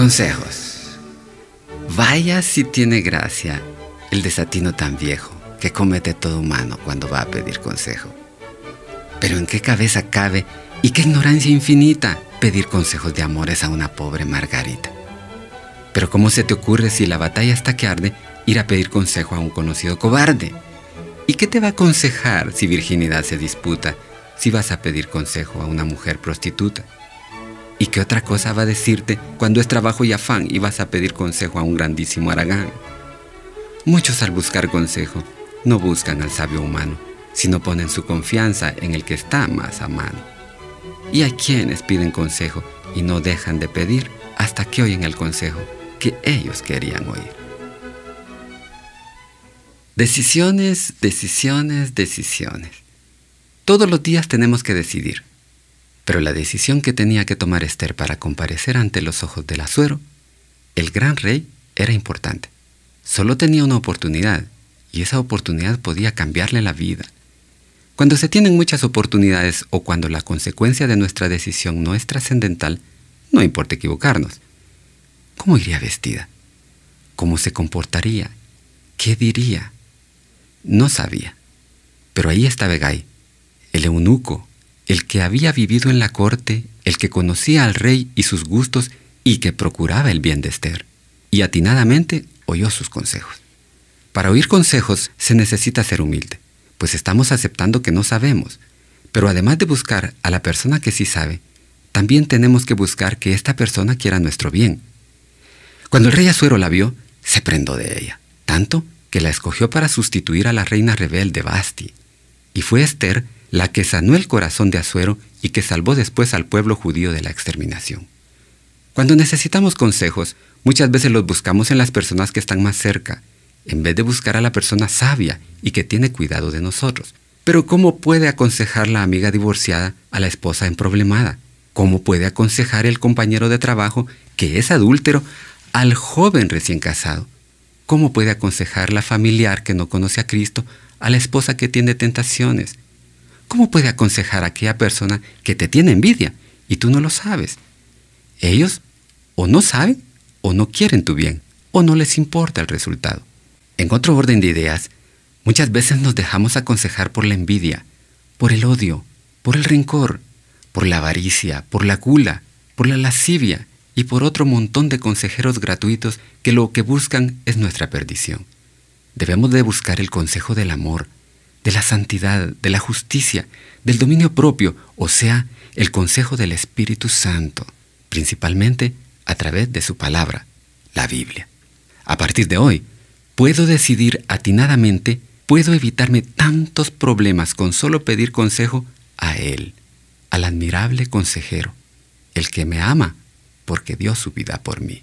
Consejos. Vaya si tiene gracia el desatino tan viejo que comete todo humano cuando va a pedir consejo. Pero ¿en qué cabeza cabe y qué ignorancia infinita pedir consejos de amores a una pobre Margarita? Pero ¿cómo se te ocurre si la batalla está que arde ir a pedir consejo a un conocido cobarde? ¿Y qué te va a aconsejar si virginidad se disputa, si vas a pedir consejo a una mujer prostituta? ¿Y qué otra cosa va a decirte cuando es trabajo y afán y vas a pedir consejo a un grandísimo Aragán? Muchos al buscar consejo no buscan al sabio humano, sino ponen su confianza en el que está más a mano. Y hay quienes piden consejo y no dejan de pedir hasta que oyen el consejo que ellos querían oír. Decisiones, decisiones, decisiones. Todos los días tenemos que decidir. Pero la decisión que tenía que tomar Esther para comparecer ante los ojos del Azuero, el gran rey, era importante. Solo tenía una oportunidad y esa oportunidad podía cambiarle la vida. Cuando se tienen muchas oportunidades o cuando la consecuencia de nuestra decisión no es trascendental, no importa equivocarnos. ¿Cómo iría vestida? ¿Cómo se comportaría? ¿Qué diría? No sabía. Pero ahí estaba Gai, el eunuco, el que había vivido en la corte, el que conocía al rey y sus gustos y que procuraba el bien de Esther. Y atinadamente oyó sus consejos. Para oír consejos se necesita ser humilde, pues estamos aceptando que no sabemos. Pero además de buscar a la persona que sí sabe, también tenemos que buscar que esta persona quiera nuestro bien. Cuando el rey Azuero la vio, se prendó de ella, tanto que la escogió para sustituir a la reina rebelde Basti. Y fue Esther la que sanó el corazón de Azuero y que salvó después al pueblo judío de la exterminación. Cuando necesitamos consejos, muchas veces los buscamos en las personas que están más cerca, en vez de buscar a la persona sabia y que tiene cuidado de nosotros. Pero ¿cómo puede aconsejar la amiga divorciada a la esposa emproblemada? ¿Cómo puede aconsejar el compañero de trabajo que es adúltero al joven recién casado? ¿Cómo puede aconsejar la familiar que no conoce a Cristo a la esposa que tiene tentaciones? ¿Cómo puede aconsejar a aquella persona que te tiene envidia y tú no lo sabes? Ellos o no saben o no quieren tu bien o no les importa el resultado. En otro orden de ideas, muchas veces nos dejamos aconsejar por la envidia, por el odio, por el rencor, por la avaricia, por la gula, por la lascivia y por otro montón de consejeros gratuitos que lo que buscan es nuestra perdición. Debemos de buscar el consejo del amor, de la santidad, de la justicia, del dominio propio, o sea, el consejo del Espíritu Santo, principalmente a través de su palabra, la Biblia. A partir de hoy, puedo decidir atinadamente, puedo evitarme tantos problemas con solo pedir consejo a Él, al admirable consejero, el que me ama porque dio su vida por mí.